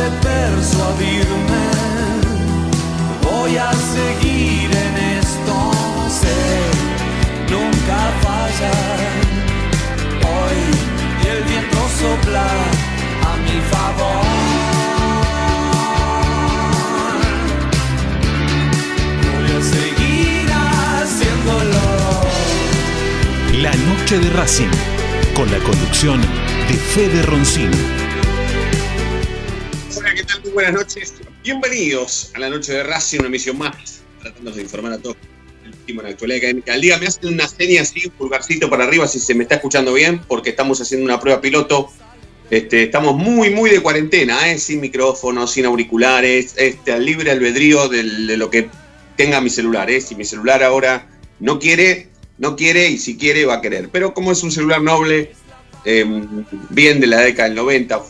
de persuadirme, voy a seguir en esto, sé, nunca fallar. Hoy el viento sopla a mi favor. Voy a seguir haciéndolo. La noche de Racing, con la conducción de Fede Roncino. Muy buenas noches. Bienvenidos a la noche de Racing, una emisión más, tratando de informar a todos el último en la actualidad académica. Al día me hacen una seña así, un pulgarcito para arriba, si se me está escuchando bien, porque estamos haciendo una prueba piloto. Este, estamos muy, muy de cuarentena, ¿eh? sin micrófono, sin auriculares, este, al libre albedrío del- de, lo que tenga mi celular. ¿eh? Si mi celular ahora no quiere, no quiere, y si quiere, va a querer. Pero como es un celular noble, eh, bien de la década del 90,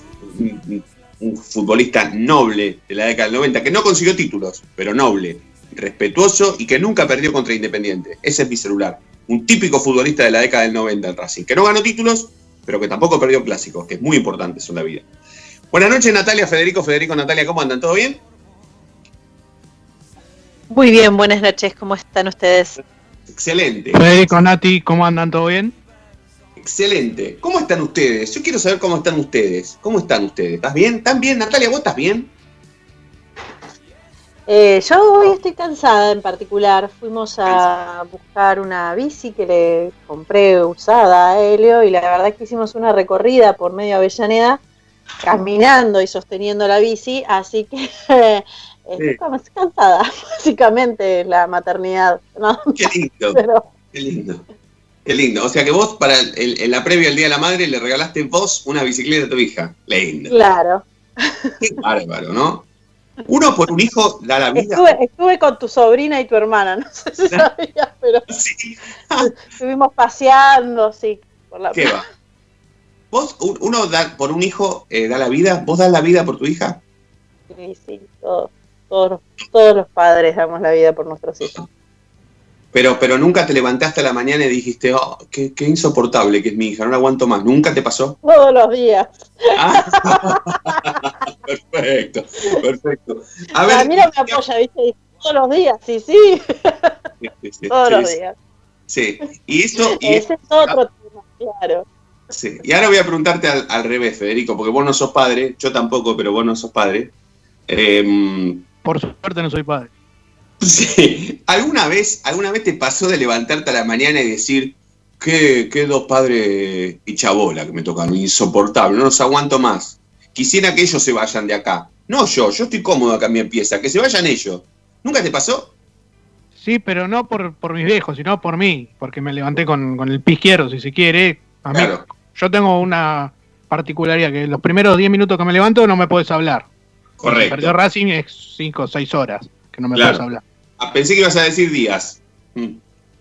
un, futbolista noble de la década del 90, que no consiguió títulos, pero noble, respetuoso y que nunca perdió contra Independiente. Ese es mi celular. Un típico futbolista de la década del 90 en Racing, que no ganó títulos, pero que tampoco perdió clásicos, que es muy importante eso en la vida. Buenas noches, Natalia, Federico, Federico, Natalia, ¿cómo andan? ¿Todo bien? Muy bien, buenas noches, ¿cómo están ustedes? Excelente. Federico, Nati, ¿cómo andan? ¿Todo bien? Excelente. ¿Cómo están ustedes? Yo quiero saber cómo están ustedes. ¿Cómo están ustedes? ¿Estás bien? ¿Están bien? Natalia, ¿vos estás bien? Eh, yo hoy estoy cansada en particular. Fuimos a buscar una bici que le compré usada a Helio y la verdad es que hicimos una recorrida por medio Avellaneda caminando y sosteniendo la bici, así que eh, estoy Sí. cansada, básicamente la maternidad. ¿no? Qué lindo. Pero Qué lindo. Qué lindo. O sea que vos, para el- en la previa al Día de la Madre, le regalaste vos una bicicleta a tu hija. Lindo. claro, Qué bárbaro, ¿no? Uno por un hijo da la vida. estuve, estuve con tu sobrina y tu hermana, no sé si sabías, pero Sí. estuvimos paseando, sí, por la ¿Qué va? ¿Vos, un- uno da, por un hijo eh, da la vida? ¿Vos das la vida por tu hija? Sí, sí, todos, todos, todos los padres damos la vida por nuestros hijos. Pero, pero nunca te levantaste a la mañana y dijiste, oh, qué, qué insoportable que es mi hija, no la aguanto más. ¿Nunca te pasó? Todos los días. Ah. perfecto, perfecto. A A, ver, mí no me apoya, ¿viste? Todos los días, sí, sí, Sí, sí, sí, todos sí, los sí. días. Sí, y eso, y, Ese es otro tema, claro. sí. y ahora voy a preguntarte al, al revés, Federico, porque vos no sos padre, yo tampoco, pero vos no sos padre. Em, Por suerte no soy padre. Sí, ¿alguna vez, ¿alguna vez te pasó de levantarte a la mañana y decir, qué, qué dos padres y chabola que me tocan, insoportable, no los aguanto más? Quisiera que ellos se vayan de acá. No yo, yo estoy cómodo acá en mi pieza, que se vayan ellos. ¿Nunca te pasó? Sí, pero no por, por mis viejos, sino por mí, porque me levanté con, con el pie izquierdo, si se quiere. A mí, Claro. Yo tengo una particularidad, que los primeros 10 minutos que me levanto no me puedes hablar. Correcto. Perdió Racing es 5 o 6 horas que no me Claro. puedes hablar. Ah, pensé que ibas a decir días. Mm.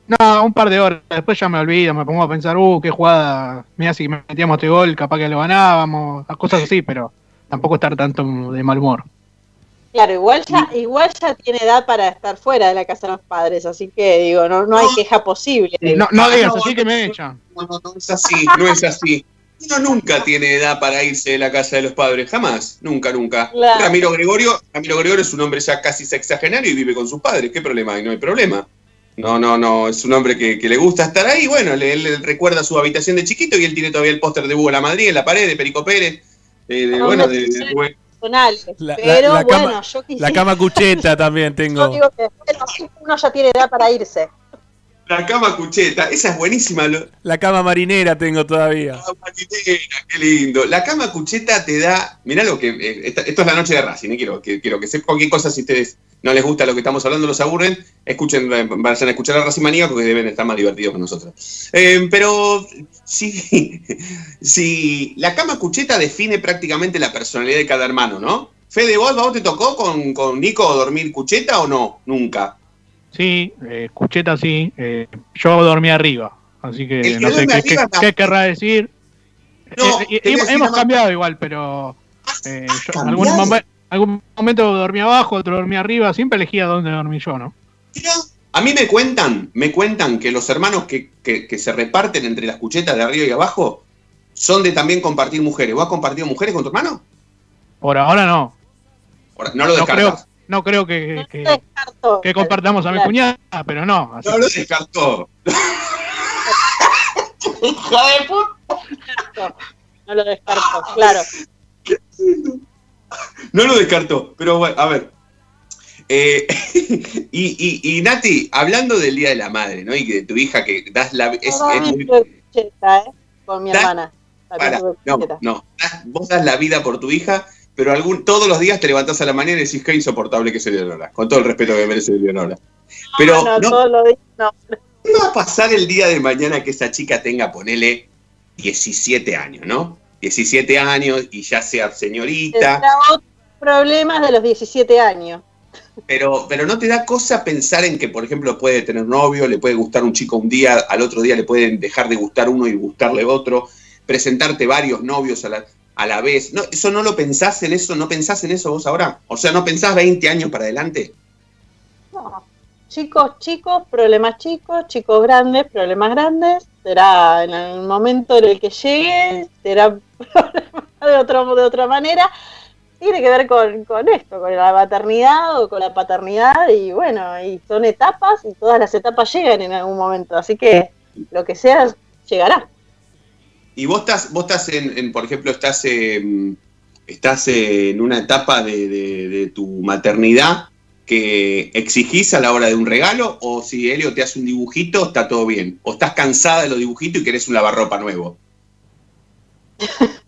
No, un par de horas, después ya me olvido, me pongo a pensar, uh, qué jugada, mira si metíamos este gol, capaz que lo ganábamos, cosas así, pero tampoco estar tanto de mal humor. Claro, igual ya, igual ya tiene edad para estar fuera de la casa de los padres, así que digo, no, no hay queja posible. No, no Ah, digas así que me echan. No, no, no es así, no es así. Uno nunca tiene edad para irse de la casa de los padres, jamás, nunca, nunca. Claro. Ramiro Gregorio, Ramiro Gregorio es un hombre ya casi sexagenario y vive con sus padres, ¿qué problema hay? No hay problema. No, no, no, es un hombre que, que le gusta estar ahí, bueno, le, él recuerda su habitación de chiquito y él tiene todavía el póster de Hugo La Madrid en la pared, de Perico Pérez, de, de- No, bueno, me de, de Rubén. Personales. La, la- Pero la bueno, cama, yo la quisiera. cama cucheta también Yo tengo. digo que bueno, uno ya tiene edad para irse. La cama cucheta, esa es buenísima. La cama marinera tengo todavía. La marinera, qué lindo. La cama cucheta te da. Mirá lo que. eh, esta- esto es la noche de Racing, eh, quiero, que, quiero que sepan cualquier cosa. Si ustedes no les gusta lo que estamos hablando, los aburren, escuchen, eh, vayan a escuchar a Racing Manía porque deben estar más divertidos que nosotros. Eh, pero sí, sí, la cama cucheta define prácticamente la personalidad de cada hermano, ¿no? Fede, ¿vos, vos te tocó con, con Nico dormir cucheta o no? Nunca. Sí, eh, cucheta sí. eh, yo dormí arriba. Así que no sé qué, querrá decir. No, Eh, eh, hemos cambiado igual, pero eh, ¿Has yo- algún, momen- algún momento dormí abajo, otro dormí arriba. Siempre elegía dónde dormí yo, ¿no? Mirá, A mí me cuentan, me cuentan que los hermanos que, que- que se reparten entre las cuchetas de arriba y abajo son de también compartir mujeres. ¿Vos has compartido mujeres con tu hermano? Por ahora no. No lo No creo. No creo que, No que- que compartamos a mi cuñada, pero no. así No lo descartó. ¡Hija de puta! No lo descarto, claro. No lo descartó, pero bueno, a ver. Eh, y, y, y Nati, hablando del Día de la Madre, ¿no? Y de tu hija que das la... Es, es muy- tuve cucheta, ¿eh? Con mi hermana. Para, no, no. das- vos das la vida por tu hija, pero algún, todos los días te levantás a la mañana y decís qué insoportable que es Eleonora. Con todo el respeto que merece Eleonora. Pero no, no, no. no va a pasar el día de mañana que esa chica tenga, ponele, 17 años, ¿no? 17 años y ya sea señorita, otros problemas de los 17 años. pero, pero no te da cosa pensar en que, por ejemplo, puede tener novio, le puede gustar un chico un día, al otro día le pueden dejar de gustar uno y gustarle otro, presentarte varios novios a la, a la vez. No, ¿Eso no lo pensás en eso? ¿No pensás en eso vos ahora? O sea, ¿no pensás 20 años para adelante? No. Chicos, chicos, problemas chicos, chicos grandes, problemas grandes. Será en el momento en el que llegue, será de, otro, de otra manera. Tiene que ver con, con esto, con la maternidad o con la paternidad. Y bueno, y son etapas y todas las etapas llegan en algún momento. Así que lo que sea, llegará. Y vos estás, vos estás en, por ejemplo, estás, eh, estás en una etapa de, de- de tu maternidad que exigís a la hora de un regalo, o si Helio te hace un dibujito, está todo bien. O estás cansada de los dibujitos y querés un lavarropa nuevo.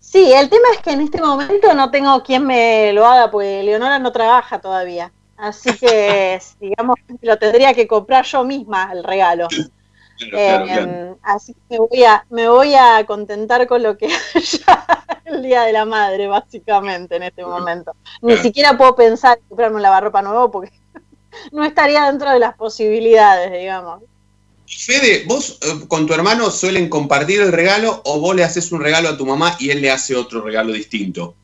Sí, el tema es que en este momento no tengo quien me lo haga, porque Leonora no trabaja todavía. Así que, digamos, lo tendría que comprar yo misma el regalo. Claro, claro, Eh, claro. Así que me voy, a, me voy a contentar con lo que haya el Día de la Madre, básicamente, en este momento. Ni siquiera puedo pensar en comprarme un lavarropa nuevo porque no estaría dentro de las posibilidades, digamos. Fede, ¿vos eh, con tu hermano suelen compartir el regalo o vos le haces un regalo a tu mamá y él le hace otro regalo distinto?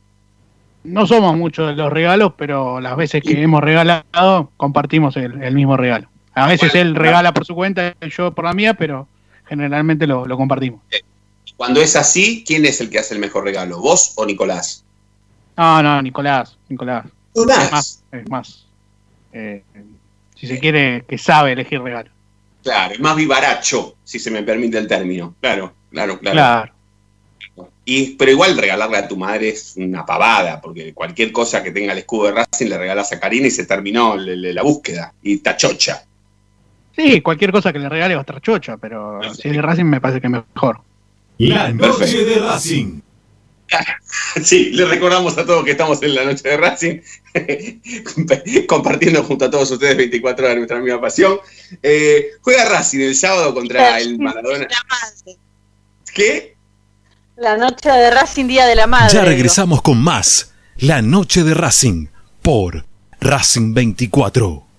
No somos muchos de los regalos, pero las veces que hemos regalado, compartimos el, el mismo regalo. A veces él regala por su cuenta yo por la mía, pero generalmente lo, lo compartimos. Cuando es así, ¿quién es el que hace el mejor regalo? ¿Vos o Nicolás? No, no, Nicolás, Nicolás. Es Nicolás. más, es más. eh, si se quiere, que sabe elegir regalo. Claro, es más vivaracho, si se me permite el término. Claro, claro, claro. Claro. Y, pero igual regalarle a tu madre es una pavada, porque cualquier cosa que tenga el escudo de Racing le regalas a Karina y se terminó le- la búsqueda. Y está chocha. Sí, cualquier cosa que le regale va a estar chocha, pero si es de Racing me parece que es mejor. La noche de Racing. Sí, le recordamos a todos que estamos en la noche de Racing, compartiendo junto a todos ustedes 24 horas nuestra misma pasión. Eh, juega Racing el sábado contra el Maradona. ¿Qué? La noche de Racing Día de la Madre. Ya digo. regresamos con más. La noche de Racing por Racing 24.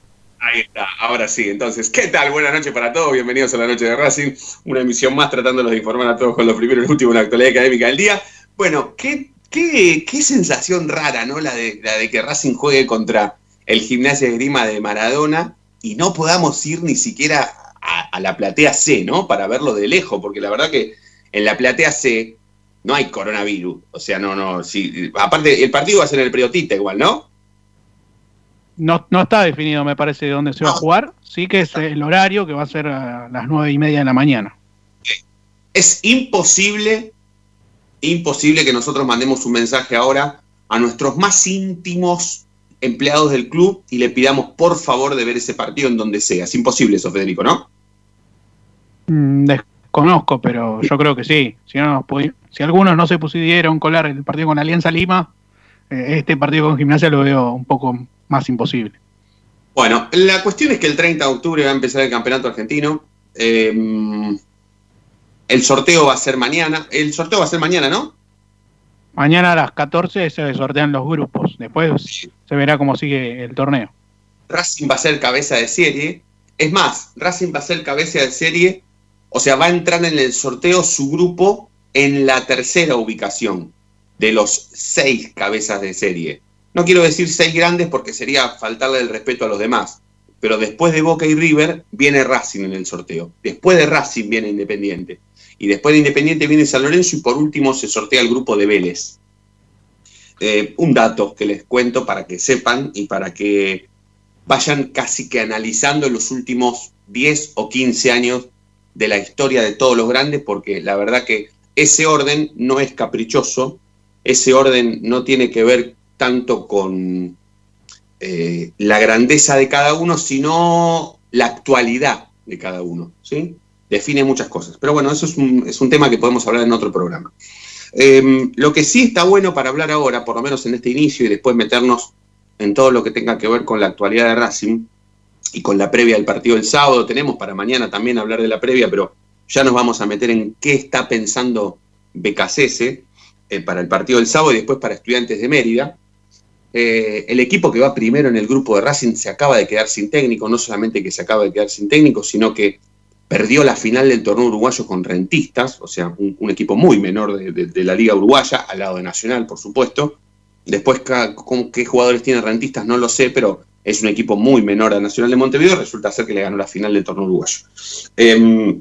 Ahí está, ahora sí. Entonces, ¿qué tal? Buenas noches para todos. Bienvenidos a la noche de Racing. Una emisión más tratándolos de informar a todos con lo primero y lo último en la actualidad académica del día. Bueno, qué, qué, qué sensación rara, ¿no? La de, la de que Racing juegue contra el gimnasia de Grima de Maradona y no podamos ir ni siquiera a, la platea C, ¿no? Para verlo de lejos, porque la verdad que en la platea C no hay coronavirus. O sea, no, no, sí. Aparte, el partido va a ser en el Priotita igual, ¿no? No, no está definido, me parece, de dónde se va a jugar. Sí que es el horario, que va a ser a las nueve y media de la mañana. Es imposible, imposible que nosotros mandemos un mensaje ahora a nuestros más íntimos empleados del club y le pidamos por favor de ver ese partido en donde sea. Es imposible eso, Federico, ¿no? Mm, desconozco, pero yo creo que sí. Si, no si algunos no se pudieron colar el partido con Alianza Lima, eh, este partido con Gimnasia lo veo un poco más imposible. Bueno, la cuestión es que el 30 de octubre va a empezar el campeonato argentino. Eh, el sorteo va a ser mañana. El sorteo va a ser mañana, ¿no? Mañana a las 14 se sortean los grupos. Después se verá cómo sigue el torneo. Racing va a ser cabeza de serie. Es más, Racing va a ser cabeza de serie, o sea, va a entrar en el sorteo su grupo en la tercera ubicación de los seis cabezas de serie. No quiero decir seis grandes porque sería faltarle el respeto a los demás, pero después de Boca y River viene Racing en el sorteo. Después de Racing viene Independiente. Y después de Independiente viene San Lorenzo y por último se sortea el grupo de Vélez. Eh, un dato que les cuento para que sepan y para que vayan casi que analizando los últimos 10 o 15 años de la historia de todos los grandes, porque la verdad que ese orden no es caprichoso, ese orden no tiene que ver tanto con eh, la grandeza de cada uno, sino la actualidad de cada uno, ¿sí? Define muchas cosas. Pero bueno, eso es un, es un tema que podemos hablar en otro programa. Eh, lo que sí está bueno para hablar ahora, por lo menos en este inicio, y después meternos en todo lo que tenga que ver con la actualidad de Racing y con la previa del partido del sábado. Tenemos para mañana también hablar de la previa, pero ya nos vamos a meter en qué está pensando Becasese eh, para el partido del sábado y después para Estudiantes de Mérida. Eh, el equipo que va primero en el grupo de Racing se acaba de quedar sin técnico, no solamente que se acaba de quedar sin técnico, sino que perdió la final del torneo uruguayo con Rentistas, o sea, un, equipo muy menor de, la Liga Uruguaya, al lado de Nacional, por supuesto. Después, ¿con qué jugadores tiene Rentistas? No lo sé, pero es un equipo muy menor a Nacional de Montevideo, resulta ser que le ganó la final del torneo uruguayo. Eh,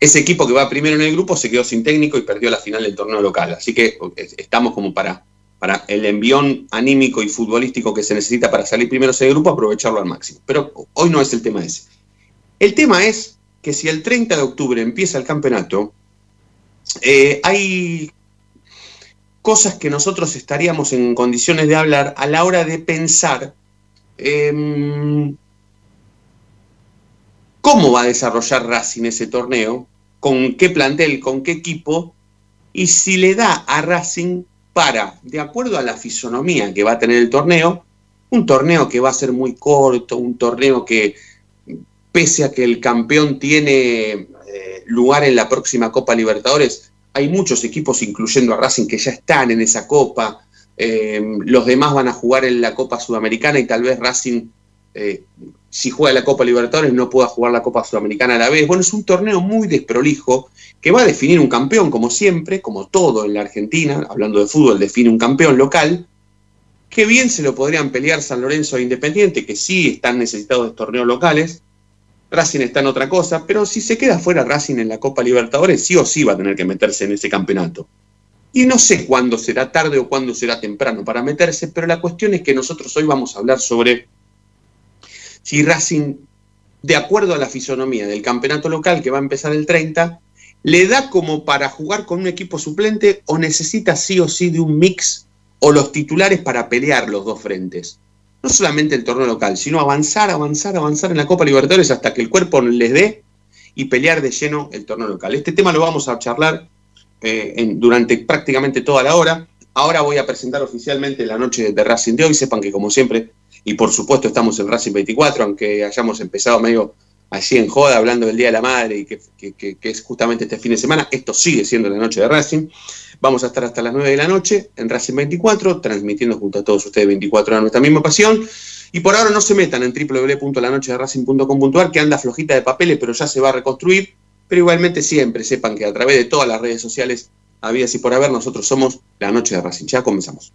ese equipo que va primero en el grupo se quedó sin técnico y perdió la final del torneo local, así que estamos como para, para el envión anímico y futbolístico que se necesita para salir primero ese grupo, aprovecharlo al máximo. Pero hoy no es el tema ese. El tema es que si el 30 de octubre empieza el campeonato, eh, hay cosas que nosotros estaríamos en condiciones de hablar a la hora de pensar eh, cómo va a desarrollar Racing ese torneo, con qué plantel, con qué equipo, y si le da a Racing para, de acuerdo a la fisonomía que va a tener el torneo, un torneo que va a ser muy corto, un torneo que pese a que el campeón tiene eh, lugar en la próxima Copa Libertadores, hay muchos equipos, incluyendo a Racing, que ya están en esa Copa. Eh, los demás van a jugar en la Copa Sudamericana y tal vez Racing, eh, si juega la Copa Libertadores, no pueda jugar la Copa Sudamericana a la vez. Bueno, es un torneo muy desprolijo que va a definir un campeón, como siempre, como todo en la Argentina, hablando de fútbol, define un campeón local. Que bien se lo podrían pelear San Lorenzo e Independiente, que sí están necesitados de torneos locales. Racing está en otra cosa, pero si se queda fuera Racing en la Copa Libertadores, sí o sí va a tener que meterse en ese campeonato. Y no sé cuándo será tarde o cuándo será temprano para meterse, pero la cuestión es que nosotros hoy vamos a hablar sobre si Racing, de acuerdo a la fisonomía del campeonato local que va a empezar el 30, le da como para jugar con un equipo suplente o necesita sí o sí de un mix o los titulares para pelear los dos frentes no solamente el torneo local, sino avanzar, avanzar, avanzar en la Copa Libertadores hasta que el cuerpo les dé y pelear de lleno el torneo local. Este tema lo vamos a charlar eh, durante prácticamente toda la hora. Ahora voy a presentar oficialmente la noche de Racing de hoy. Sepan que como siempre, y por supuesto estamos en Racing 24, aunque hayamos empezado medio así en joda hablando del Día de la Madre y que, que, es justamente este fin de semana, esto sigue siendo la noche de Racing. Vamos a estar hasta las 9 de la noche en Racing 24, transmitiendo junto a todos ustedes 24 horas nuestra misma pasión. Y por ahora no se metan en www.lanochederacing.com.ar, que anda flojita de papeles, pero ya se va a reconstruir. Pero igualmente siempre sepan que a través de todas las redes sociales, habidas y por haber, nosotros somos La Noche de Racing. Ya comenzamos.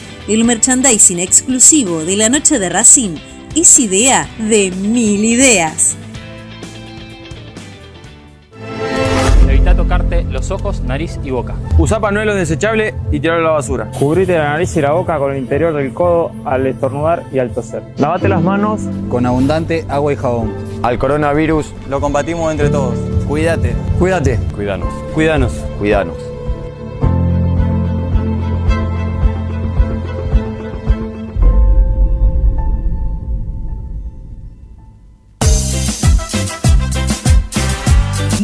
El merchandising exclusivo de la noche de Racing es idea de mil ideas. Evita tocarte los ojos, nariz y boca. Usa panuelo desechable y tirarlo a la basura. Cubrite la nariz y la boca con el interior del codo al estornudar y al toser. Lavate las manos con abundante agua y jabón. Al coronavirus lo combatimos entre todos. Cuídate. Cuídate. Cuídanos. Cuídanos. Cuídanos.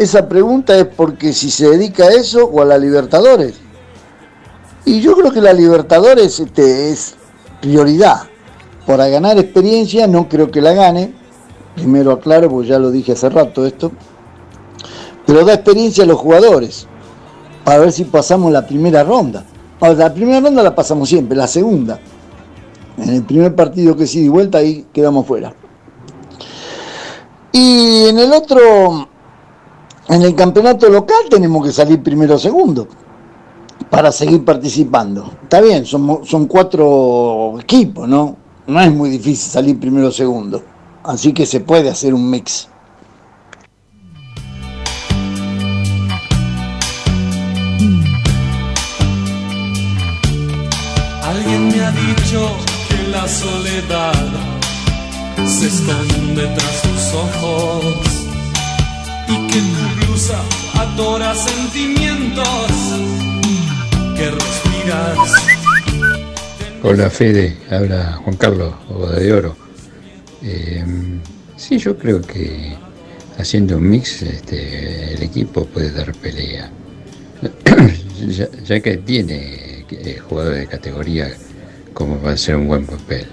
Esa pregunta es porque si se dedica a eso o a la Libertadores. Y yo creo que la Libertadores este, es prioridad. Para ganar experiencia no creo que la gane. Primero aclaro, porque ya lo dije hace rato esto. Pero da experiencia a los jugadores. Para ver si pasamos la primera ronda. La primera ronda la pasamos siempre, la segunda. En el primer partido que sí di vuelta, ahí quedamos fuera. Y en el otro, en el campeonato local tenemos que salir primero o segundo para seguir participando. Está bien, son, cuatro equipos, ¿no? No es muy difícil salir primero o segundo. Así que se puede hacer un mix. Alguien me ha dicho que la soledad se esconde tras tus ojos y que tu blusa atora sentimientos que respiras. Hola Fede, habla Juan Carlos, Boda de Oro. Eh, sí, yo creo que haciendo un mix este, el equipo puede dar pelea. ya, ya que tiene eh, jugadores de categoría como va a ser un buen papel.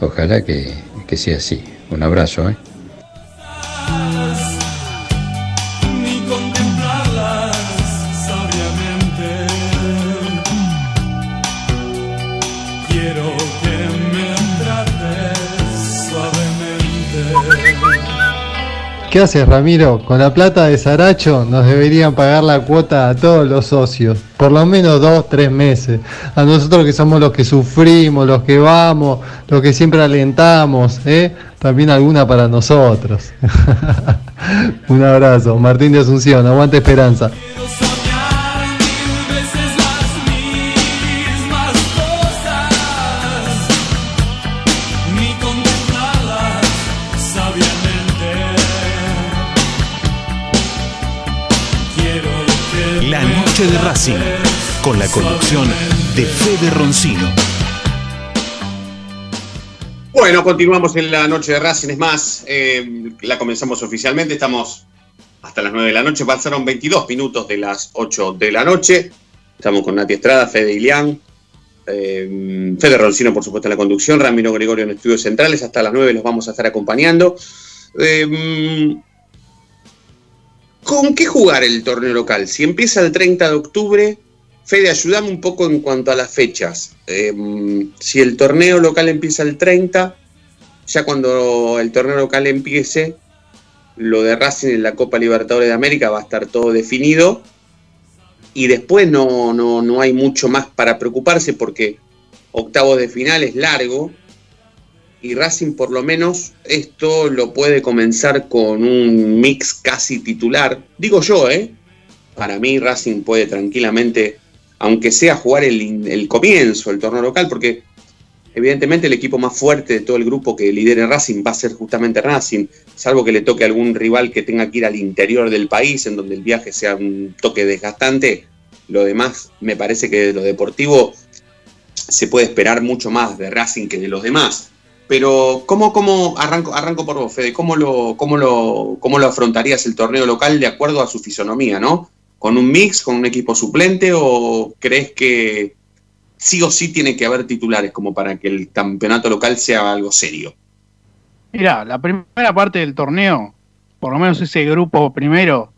Ojalá que, que sea así. Un abrazo, ¿eh? ¿Qué haces, Ramiro? Con la plata de Saracho nos deberían pagar la cuota a todos los socios. Por lo menos dos, tres meses. A nosotros que somos los que sufrimos, los que vamos, los que siempre alentamos, ¿eh? También alguna para nosotros. Un abrazo. Martín de Asunción, aguante esperanza. Racing, con la conducción de Fede Roncino. Bueno, continuamos en la noche de Racing. Es más, eh, la comenzamos oficialmente. Estamos hasta las 9 de la noche. Pasaron 22 minutos de las 8 de la noche. Estamos con Nati Estrada, Fede Ilián, eh, Fede Roncino, por supuesto, en la conducción. Ramiro Gregorio en estudios centrales. Hasta las 9 los vamos a estar acompañando. Eh, ¿Con qué jugar el torneo local? Si empieza el 30 de octubre, Fede, ayúdame un poco en cuanto a las fechas. Eh, si el torneo local empieza el 30, ya cuando el torneo local empiece, lo de Racing en la Copa Libertadores de América va a estar todo definido. Y después no, no, no hay mucho más para preocuparse porque octavos de final es largo. Y Racing por lo menos esto lo puede comenzar con un mix casi titular. Digo yo, ¿eh? Para mí Racing puede tranquilamente, aunque sea jugar el, comienzo, el torneo local, porque evidentemente el equipo más fuerte de todo el grupo que lidere Racing va a ser justamente Racing, salvo que le toque a algún rival que tenga que ir al interior del país, en donde el viaje sea un toque desgastante. Lo demás, me parece que de lo deportivo se puede esperar mucho más de Racing que de los demás. Pero, ¿cómo, cómo arranco, arranco por vos, Fede? ¿Cómo lo, cómo, lo, ¿Cómo lo afrontarías el torneo local de acuerdo a su fisonomía, no? ¿Con un mix, con un equipo suplente o crees que sí o sí tiene que haber titulares como para que el campeonato local sea algo serio? Mira, la primera parte del torneo, por lo menos ese grupo primero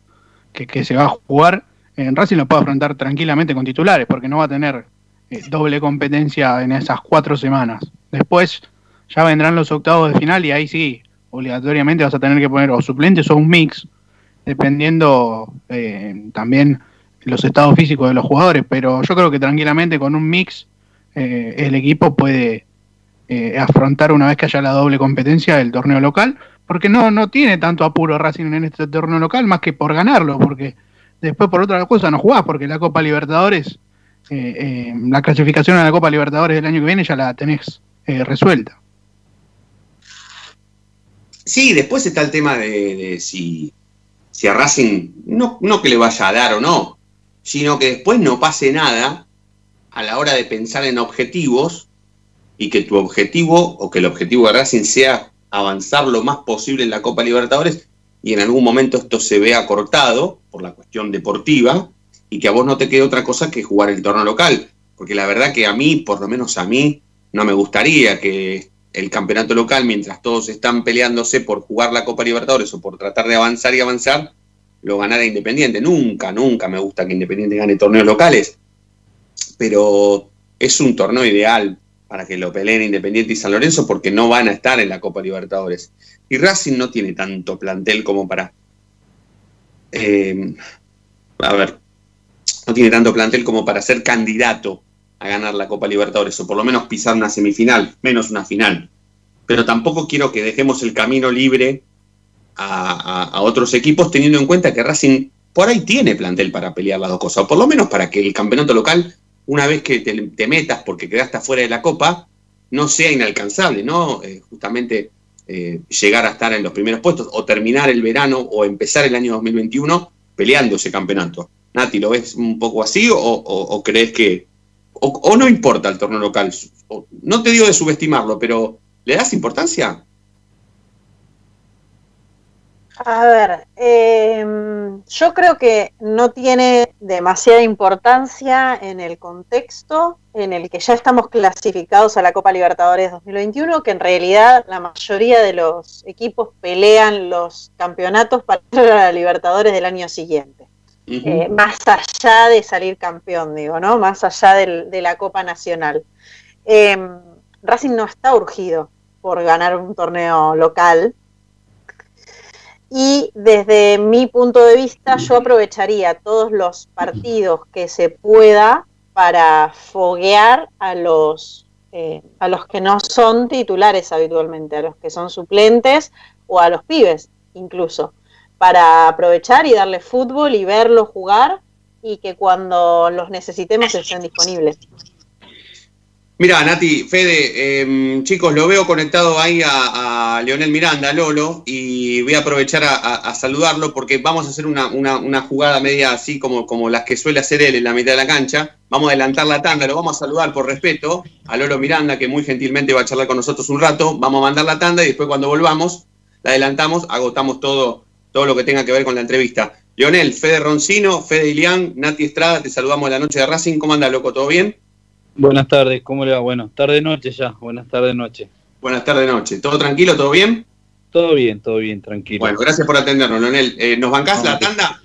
que, que se va a jugar, en Racing lo puede afrontar tranquilamente con titulares, porque no va a tener eh, doble competencia en esas cuatro semanas. Después ya vendrán los octavos de final y ahí sí, obligatoriamente vas a tener que poner o suplentes o un mix, dependiendo eh, también los estados físicos de los jugadores, pero yo creo que tranquilamente con un mix eh, el equipo puede eh, afrontar una vez que haya la doble competencia del torneo local, porque no, no tiene tanto apuro Racing en este torneo local más que por ganarlo, porque después por otra cosa no jugás, porque la Copa Libertadores, eh, eh, la clasificación a la Copa Libertadores del año que viene ya la tenés eh, resuelta. Sí, después está el tema de, de si, si a Racing, no, no que le vaya a dar o no, sino que después no pase nada a la hora de pensar en objetivos y que tu objetivo o que el objetivo de Racing sea avanzar lo más posible en la Copa Libertadores y en algún momento esto se vea cortado por la cuestión deportiva y que a vos no te quede otra cosa que jugar el torneo local. Porque la verdad que a mí, por lo menos a mí, no me gustaría que el campeonato local, mientras todos están peleándose por jugar la Copa Libertadores o por tratar de avanzar y avanzar, lo ganara Independiente. Nunca, nunca me gusta que Independiente gane torneos locales. Pero es un torneo ideal para que lo peleen Independiente y San Lorenzo porque no van a estar en la Copa Libertadores. Y Racing no tiene tanto plantel como para... eh, a ver, no tiene tanto plantel como para ser candidato a ganar la Copa Libertadores, o por lo menos pisar una semifinal, menos una final. Pero tampoco quiero que dejemos el camino libre a, a- otros equipos, teniendo en cuenta que Racing por ahí tiene plantel para pelear las dos cosas, o por lo menos para que el campeonato local, una vez que te, metas porque quedaste afuera de la Copa, no sea inalcanzable, ¿no? Eh, justamente eh, llegar a estar en los primeros puestos, o terminar el verano, o empezar el año 2021 peleando ese campeonato. Nati, ¿lo ves un poco así o crees que o, o no importa el torneo local? No te digo de subestimarlo, pero ¿le das importancia? A ver, eh, yo creo que no tiene demasiada importancia en el contexto en el que ya estamos clasificados a la Copa Libertadores 2021, que en realidad la mayoría de los equipos pelean los campeonatos para la Libertadores del año siguiente. Eh, más allá de salir campeón, digo, ¿no? Más allá de la Copa Nacional. Eh, Racing no está urgido por ganar un torneo local. Y desde mi punto de vista, yo aprovecharía todos los partidos que se pueda para foguear a los, eh, a los que no son titulares habitualmente, a los que son suplentes o a los pibes incluso, para aprovechar y darle fútbol y verlos jugar y que cuando los necesitemos estén disponibles. Mira, Nati, Fede, em, chicos, lo veo conectado ahí a, a Leonel Miranda, Lolo, y voy a aprovechar a saludarlo porque vamos a hacer una, una- una jugada media así como, como las que suele hacer él en la mitad de la cancha. Vamos a adelantar la tanda, lo vamos a saludar por respeto a Lolo Miranda, que muy gentilmente va a charlar con nosotros un rato. Vamos a mandar la tanda y después cuando volvamos, la adelantamos, agotamos todo, todo lo que tenga que ver con la entrevista. Leonel, Fede Roncino, Fede Ilián, Nati Estrada, te saludamos en la noche de Racing. ¿Cómo anda, loco? ¿Todo bien? Buenas tardes, ¿cómo le va? Bueno, tarde noche ya, buenas tardes noche. Buenas tardes, noche. ¿Todo tranquilo? ¿Todo bien? Todo bien, todo bien, tranquilo. Bueno, gracias por atendernos, Leonel. Eh, ¿Nos bancás la tanda?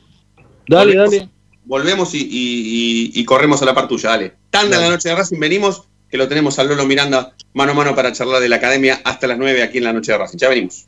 Dale, Volvemos- dale. Volvemos y, y- y- y corremos a la par tuya, dale. Tanda en la noche de Racing, venimos, que lo tenemos a Lolo Miranda mano a mano para charlar de la academia hasta las 9 aquí en la noche de Racing. Ya venimos.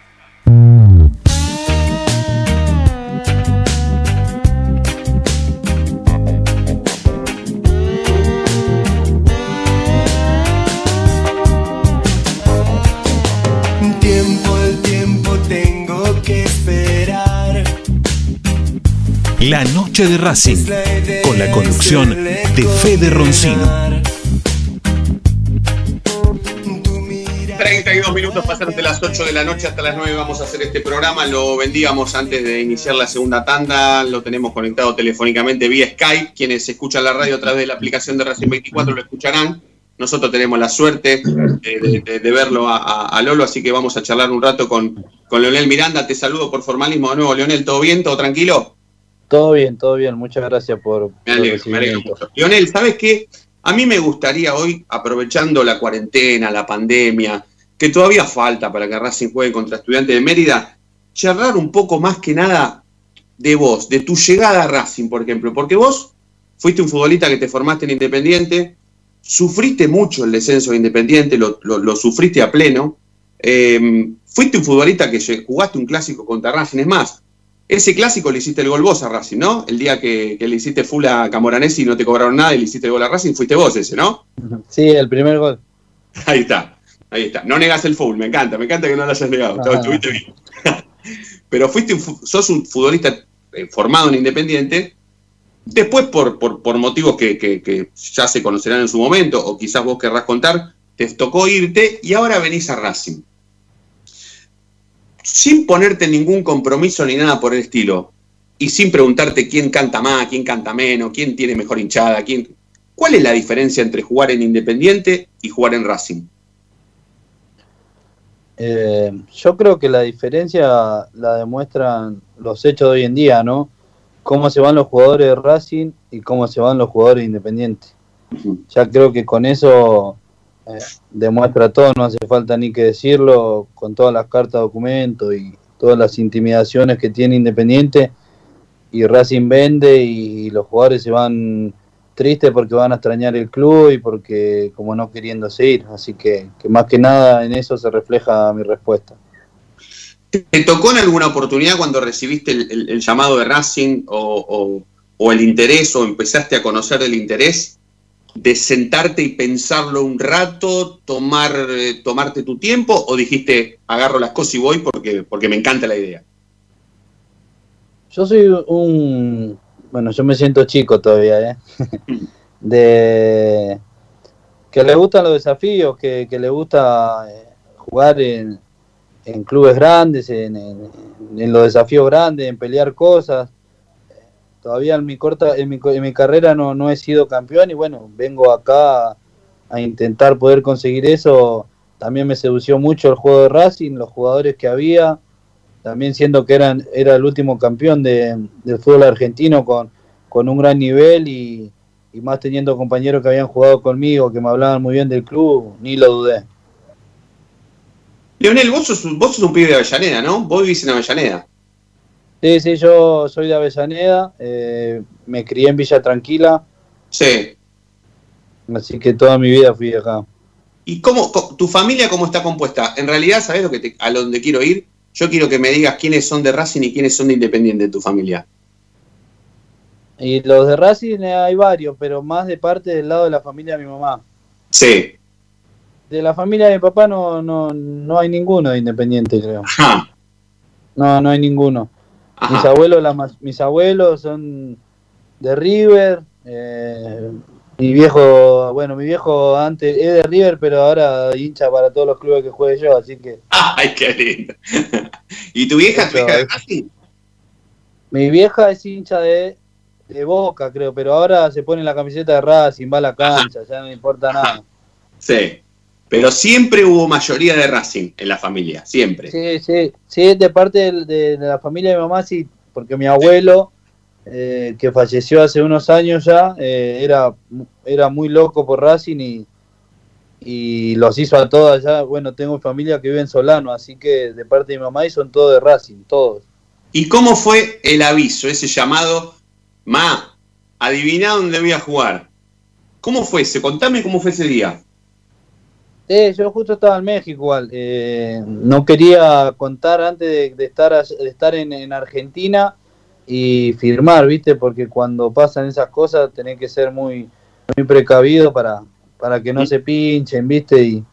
La noche de Racing, con la conducción de Fede Roncino. 32 minutos pasaron de las 8 de la noche hasta las 9 vamos a hacer este programa. Lo vendíamos antes de iniciar la segunda tanda. Lo tenemos conectado telefónicamente vía Skype. Quienes escuchan la radio a través de la aplicación de Racing 24 lo escucharán. Nosotros tenemos la suerte eh, de, verlo a Lolo, así que vamos a charlar un rato con, con Leonel Miranda. Te saludo por formalismo de nuevo, Leonel. ¿Todo bien? ¿Todo tranquilo? Todo bien, todo bien. Muchas gracias por, Me alegro, me alegro mucho. Lionel, ¿sabes qué? A mí me gustaría hoy, aprovechando la cuarentena, la pandemia, que todavía falta para que Racing juegue contra Estudiantes de Mérida, charlar un poco más que nada de vos, de tu llegada a Racing, por ejemplo. Porque vos fuiste un futbolista que te formaste en Independiente, sufriste mucho el descenso de Independiente, lo, lo- lo sufriste a pleno. Eh, fuiste un futbolista que jugaste un clásico contra Racing. Es más, ese clásico le hiciste el gol vos a Racing, ¿no? El día que, que le hiciste full a Camoranesi y no te cobraron nada y le hiciste el gol a Racing, fuiste vos ese, ¿no? Sí, el primer gol. Ahí está, ahí está. No negas el full, me encanta, me encanta que no lo hayas negado. Estuviste bien. Pero fuiste un, sos un futbolista eh, formado en Independiente. Después, por, por, por motivos que, que- que ya se conocerán en su momento, o quizás vos querrás contar, te tocó irte y ahora venís a Racing. Sin ponerte ningún compromiso ni nada por el estilo, y sin preguntarte quién canta más, quién canta menos, quién tiene mejor hinchada, quién. ¿Cuál es la diferencia entre jugar en Independiente y jugar en Racing? Eh, yo creo que la diferencia la demuestran los hechos de hoy en día, ¿no? Cómo se van los jugadores de Racing y cómo se van los jugadores de Independiente. Ya creo que con eso eh, demuestra todo, no hace falta ni que decirlo, con todas las cartas, documentos y todas las intimidaciones que tiene Independiente. Y Racing vende y los jugadores se van tristes porque van a extrañar el club y porque como no queriéndose ir. Así que, más que nada en eso se refleja mi respuesta. ¿Te tocó en alguna oportunidad cuando recibiste el, llamado de Racing o- o el interés o empezaste a conocer el interés de sentarte y pensarlo un rato, tomar, eh, tomarte tu tiempo o dijiste agarro las cosas y voy porque, porque me encanta la idea? Yo soy un. Bueno, yo me siento chico todavía, ¿eh? De. que le gustan los desafíos, que, que le gusta eh, jugar en, en clubes grandes, en, en- en los desafíos grandes, en pelear cosas. Todavía en mi corta, en mi, en mi carrera no, no he sido campeón y bueno, vengo acá a intentar poder conseguir eso. También me sedució mucho el juego de Racing, los jugadores que había, también siendo que eran, era el último campeón de- del fútbol argentino con, con un gran nivel y, y más teniendo compañeros que habían jugado conmigo, que me hablaban muy bien del club, ni lo dudé. Leonel, vos sos, vos sos un pibe de Avellaneda, ¿no? Vos vivís en Avellaneda. Sí, sí, yo soy de Avellaneda, eh, me crié en Villa Tranquila, Sí. así que toda mi vida fui acá. ¿Y cómo, tu familia cómo está compuesta? En realidad, ¿sabés lo que te- a donde quiero ir? Yo quiero que me digas quiénes son de Racing y quiénes son de Independiente de tu familia. Y los de Racing eh, hay varios, pero más de parte del lado de la familia de mi mamá. Sí. De la familia de mi papá no, no, no hay ninguno de Independiente, creo. No, no hay ninguno. Mis abuelos, la mis abuelos son de River. eh, mi viejo, bueno, mi viejo antes es de River, pero ahora hincha para todos los clubes que juegue yo, así que Ay, qué lindo. ¿Y tu vieja, tu hija de Racing? mi vieja es hincha de, de Boca, creo, pero ahora se pone la camiseta de Racing, va a la cancha, ya no le importa nada. Sí. Pero siempre hubo mayoría de Racing en la familia, siempre. Sí, sí, sí, de parte de la familia de mi mamá, sí, porque mi abuelo, eh, que falleció hace unos años ya, eh, era, era muy loco por Racing y, y los hizo a todas ya. Bueno, tengo familia que vive en Solano, así que de parte de mi mamá y son todos de Racing, todos. ¿Y cómo fue el aviso, ese llamado? Ma, adivina dónde voy a jugar. ¿Cómo fue ese? Contame cómo fue ese día. Eh, yo justo estaba en México igual. eh, no quería contar antes de, de estar, de estar en, en Argentina y firmar, ¿viste? Porque cuando pasan esas cosas tenés que ser muy, muy precavido para, para que no se pinchen, ¿viste? Y,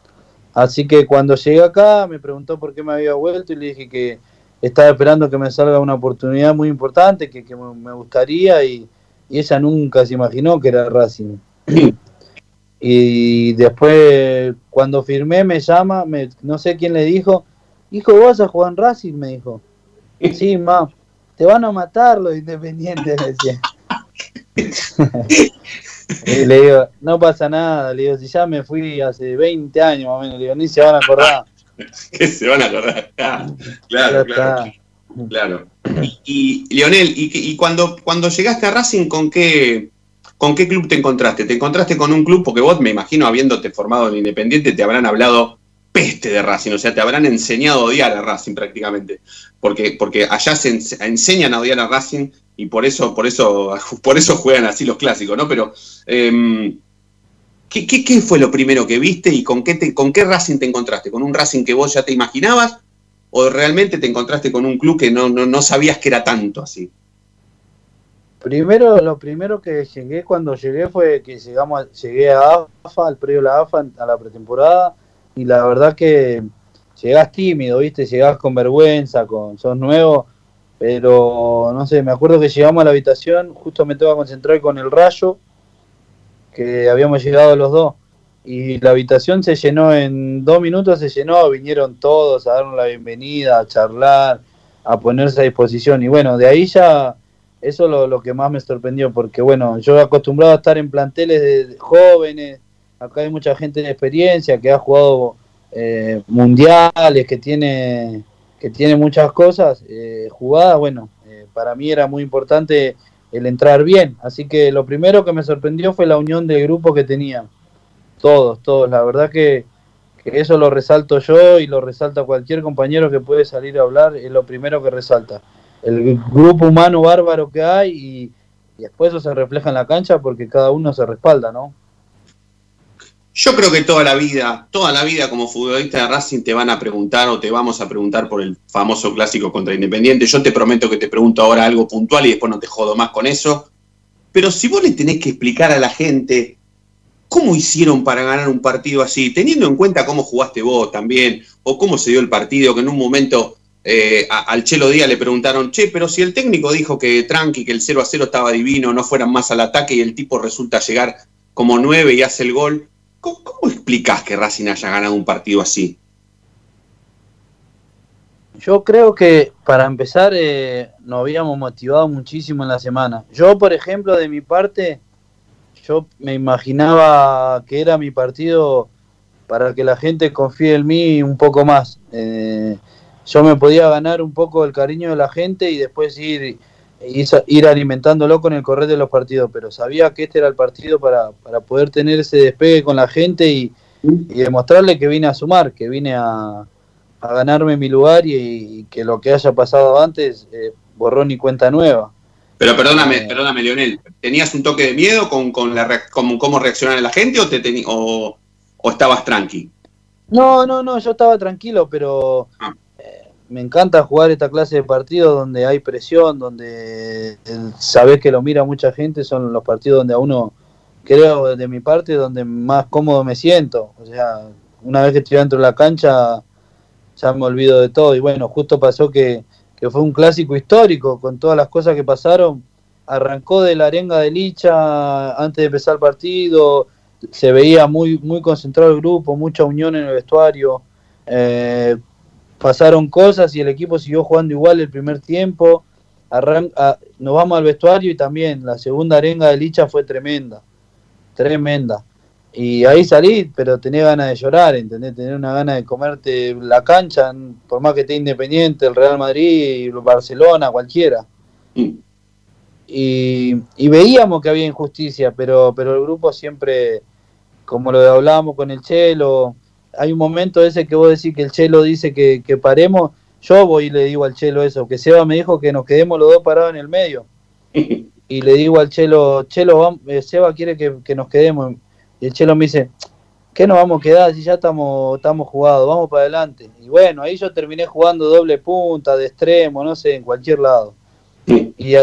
así que cuando llegué acá me preguntó por qué me había vuelto y le dije que estaba esperando que me salga una oportunidad muy importante, que, que me me gustaría y, y ella nunca se imaginó que era Racing. Y después, cuando firmé, me llama, me, no sé quién le dijo, hijo, ¿vos vas a jugar en Racing? Me dijo. Sí, ma, te van a matar los independientes, decía. y le digo, no pasa nada, le digo, si ya me fui hace 20 años más o menos, le digo, ni se van a acordar. que se van a acordar. Ah, Claro, claro, claro. Y, y, Leonel, y, y cuando, cuando llegaste a Racing, ¿con qué, ¿con qué club te encontraste? ¿Te encontraste con un club? Porque vos, me imagino, habiéndote formado en Independiente, te habrán hablado peste de Racing, o sea, te habrán enseñado a odiar a Racing prácticamente. Porque, porque allá se ense- enseñan a odiar a Racing y por eso, por eso, por eso juegan así los clásicos, ¿no? Pero, em, ¿qué, qué, fue lo primero que viste y con qué, con qué Racing te encontraste? ¿Con un Racing que vos ya te imaginabas? ¿O realmente te encontraste con un club que no, no, no sabías que era tanto así? Primero, lo primero que llegué cuando llegué fue que llegamos, llegué a AFA, al predio de la AFA, a la pretemporada, y la verdad que llegás tímido, ¿viste? Llegás con vergüenza, con sos nuevo, pero no sé, me acuerdo que llegamos a la habitación, justo me tengo que concentrar con el rayo, que habíamos llegado los dos, y la habitación se llenó en dos minutos, se llenó, vinieron todos a darnos la bienvenida, a charlar, a ponerse a disposición, y bueno, de ahí ya eso es lo, lo que más me sorprendió, porque bueno, yo acostumbrado a estar en planteles de, jóvenes, acá hay mucha gente de experiencia que ha jugado eh, mundiales, que tiene, que tiene muchas cosas eh, jugadas, bueno, eh, para mí era muy importante el entrar bien, así que lo primero que me sorprendió fue la unión del grupo que tenía, todos, todos, la verdad que, que eso lo resalto yo y lo resalta cualquier compañero que puede salir a hablar, es lo primero que resalta el grupo humano bárbaro que hay y, después eso se refleja en la cancha porque cada uno se respalda, ¿no? Yo creo que toda la vida, toda la vida como futbolista de Racing te van a preguntar o te vamos a preguntar por el famoso clásico contra Independiente. Yo te prometo que te pregunto ahora algo puntual y después no te jodo más con eso. Pero si vos le tenés que explicar a la gente cómo hicieron para ganar un partido así, teniendo en cuenta cómo jugaste vos también, o cómo se dio el partido, que en un momento eh, al Chelo Díaz le preguntaron, che, pero si el técnico dijo que tranqui, que el 0 a 0 estaba divino, no fueran más al ataque y el tipo resulta llegar como 9 y hace el gol, ¿cómo, cómo explicás que Racing haya ganado un partido así? Yo creo que para empezar eh, nos habíamos motivado muchísimo en la semana. Yo, por ejemplo, de mi parte, yo me imaginaba que era mi partido para que la gente confíe en mí un poco más. Eh, yo me podía ganar un poco el cariño de la gente y después ir, ir, alimentándolo con el correr de los partidos, pero sabía que este era el partido para, para poder tener ese despegue con la gente y, y demostrarle que vine a sumar, que vine a, a ganarme mi lugar y, y que lo que haya pasado antes, eh, borrón y cuenta nueva. Pero perdóname, perdóname, Leonel, ¿tenías un toque de miedo con, con, la, con cómo reaccionar la gente o, te teni- o, o estabas tranqui? No, no, no, yo estaba tranquilo, pero eh, me encanta jugar esta clase de partidos donde hay presión, donde sabés que lo mira mucha gente, son los partidos donde a uno, creo de mi parte, donde más cómodo me siento. O sea, una vez que estoy dentro de la cancha, ya me olvido de todo. Y bueno, justo pasó que, que fue un clásico histórico, con todas las cosas que pasaron. arrancó de la arenga de Licha antes de empezar el partido, se veía muy, muy concentrado el grupo, mucha unión en el vestuario. Eh, pasaron cosas y el equipo siguió jugando igual el primer tiempo. Arranca, nos vamos al vestuario y también la segunda arenga de Licha fue tremenda, tremenda. Y ahí salí, pero tenía ganas de llorar, ¿entendés? Tenía una gana de comerte la cancha, por más que esté independiente, el Real Madrid, Barcelona, cualquiera. Y, y, veíamos que había injusticia, pero, pero el grupo siempre, como lo hablábamos con el Chelo, hay un momento ese que vos decís que el Chelo dice que, que paremos, yo voy y le digo al Chelo eso, que Seba me dijo que nos quedemos los dos parados en el medio. Y le digo al Chelo, Chelo, vamos, eh, Seba quiere que, que nos quedemos. Y el Chelo me dice, ¿qué nos vamos a quedar si ya estamos, estamos jugados? Vamos para adelante. Y bueno, ahí yo terminé jugando doble punta, de extremo, no sé, en cualquier lado. Y,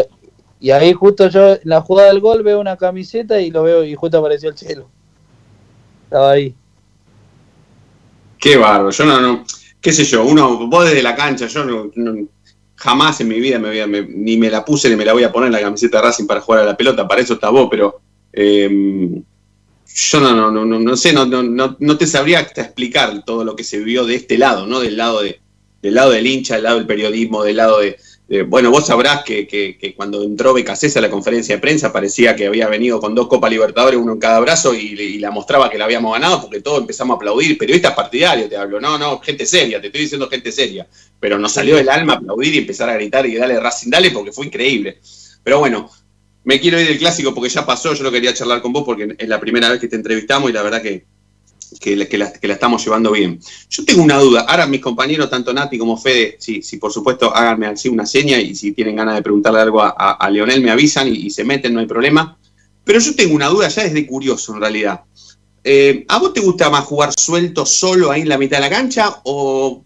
y ahí justo yo, en la jugada del gol, veo una camiseta y lo veo y justo apareció el Chelo. Estaba ahí. Qué barro, yo no, no, qué sé yo, uno, vos desde la cancha, yo no, no, jamás en mi vida me me, ni me la puse ni me la voy a poner la camiseta de Racing para jugar a la pelota, para eso está vos, pero eh, yo no, no, no, no, sé, no, no, no te sabría hasta explicar todo lo que se vio de este lado, ¿no? Del lado de, del lado del hincha, del lado del periodismo, del lado de, de bueno, vos sabrás que, que, cuando entró Becasés a la conferencia de prensa parecía que había venido con dos Copas Libertadores, uno en cada brazo, y, la mostraba que la habíamos ganado porque todos empezamos a aplaudir. Periodistas partidarios, te hablo, no, no, gente seria, te estoy diciendo gente seria. Pero nos salió del alma aplaudir y empezar a gritar y dale Racing, dale, porque fue increíble. Pero bueno, me quiero ir del clásico porque ya pasó, yo lo quería charlar con vos porque es la primera vez que te entrevistamos y la verdad que, que, la, estamos llevando bien. Yo tengo una duda, ahora mis compañeros, tanto Nati como Fede, si por supuesto háganme así una seña y si tienen ganas de preguntarle algo a, Leonel me avisan y, se meten, no hay problema. Pero yo tengo una duda ya desde curioso en realidad. Eh, ¿A vos te gusta más jugar suelto solo ahí en la mitad de la cancha o